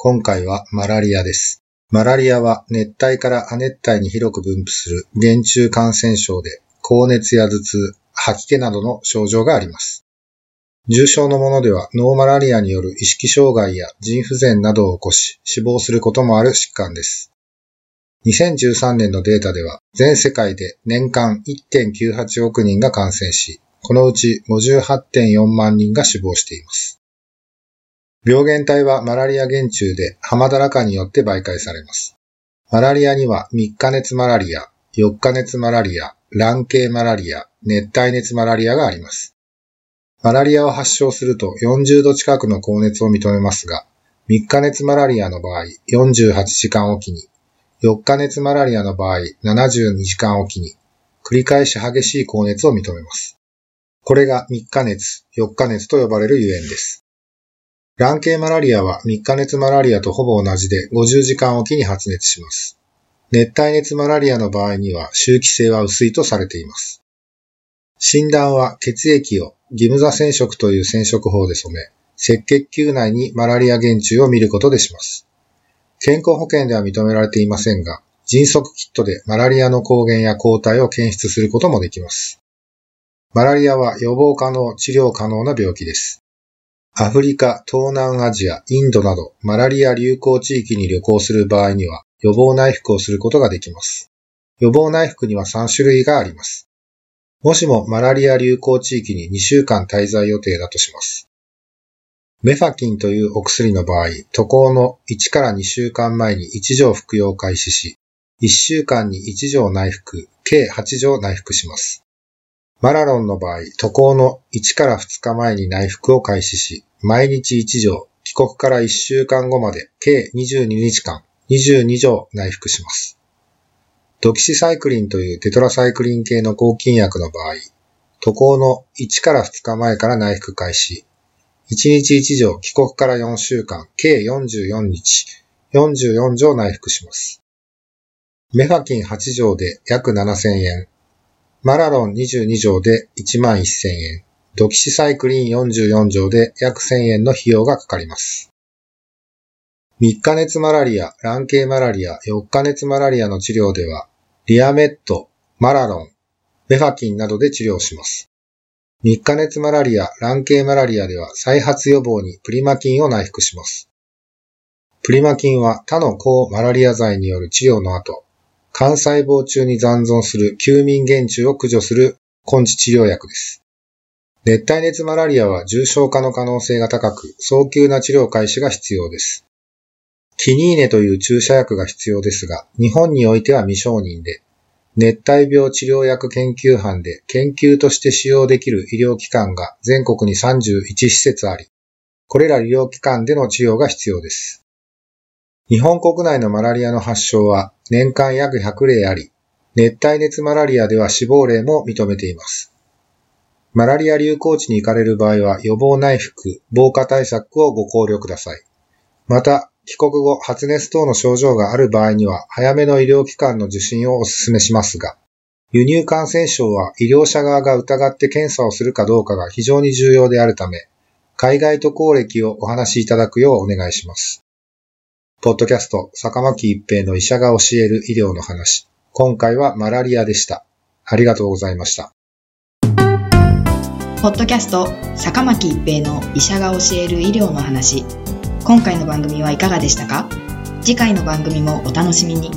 今回はマラリアです。マラリアは熱帯から亜熱帯に広く分布する原虫感染症で、高熱や頭痛、吐き気などの症状があります。重症のものではノーマラリアによる意識障害や腎不全などを起こし、死亡することもある疾患です。2013年のデータでは、全世界で年間1.98億人が感染し、このうち58.4万人が死亡しています。病原体はマラリア原虫でハマダラカによって媒介されます。マラリアには3日熱マラリア、4日熱マラリア、卵系マラリア、熱帯熱マラリアがあります。マラリアを発症すると40度近くの高熱を認めますが、3日熱マラリアの場合48時間おきに、4日熱マラリアの場合72時間おきに、繰り返し激しい高熱を認めます。これが3日熱、4日熱と呼ばれるゆえんです。卵系マラリアは3日熱マラリアとほぼ同じで50時間おきに発熱します。熱帯熱マラリアの場合には周期性は薄いとされています。診断は血液を義務座染色という染色法で染め、赤血球内にマラリア原虫を見ることでします。健康保険では認められていませんが、迅速キットでマラリアの抗原や抗体を検出することもできます。マラリアは予防可能、治療可能な病気です。アフリカ、東南アジア、インドなどマラリア流行地域に旅行する場合には予防内服をすることができます。予防内服には3種類があります。もしもマラリア流行地域に2週間滞在予定だとします。メファキンというお薬の場合、渡航の1から2週間前に1錠服用を開始し、1週間に1錠内服、計8錠内服します。マラロンの場合、渡航の1から2日前に内服を開始し、毎日1錠、帰国から1週間後まで計22日間、22錠内服します。ドキシサイクリンというテトラサイクリン系の抗菌薬の場合、渡航の1から2日前から内服開始、1日1錠、帰国から4週間、計44日、44錠内服します。メファキン8錠で約7000円、マラロン22錠で1万1000円、ドキシサイクリン44錠で約1000円の費用がかかります。3日熱マラリア、卵系マラリア、4日熱マラリアの治療では、リアメット、マラロン、メファキンなどで治療します。3日熱マラリア、卵系マラリアでは再発予防にプリマキンを内服します。プリマキンは他の抗マラリア剤による治療の後、幹細胞中に残存する休眠原虫を駆除する根治治療薬です。熱帯熱マラリアは重症化の可能性が高く、早急な治療開始が必要です。キニーネという注射薬が必要ですが、日本においては未承認で、熱帯病治療薬研究班で研究として使用できる医療機関が全国に31施設あり、これら医療機関での治療が必要です。日本国内のマラリアの発症は年間約100例あり、熱帯熱マラリアでは死亡例も認めています。マラリア流行地に行かれる場合は予防内服、防火対策をご考慮ください。また、帰国後発熱等の症状がある場合には早めの医療機関の受診をお勧めしますが、輸入感染症は医療者側が疑って検査をするかどうかが非常に重要であるため、海外渡航歴をお話しいただくようお願いします。ポッドキャスト、坂巻一平の医者が教える医療の話。今回はマラリアでした。ありがとうございました。ポッドキャスト坂巻一平の医者が教える医療の話今回の番組はいかがでしたか？次回の番組もお楽しみに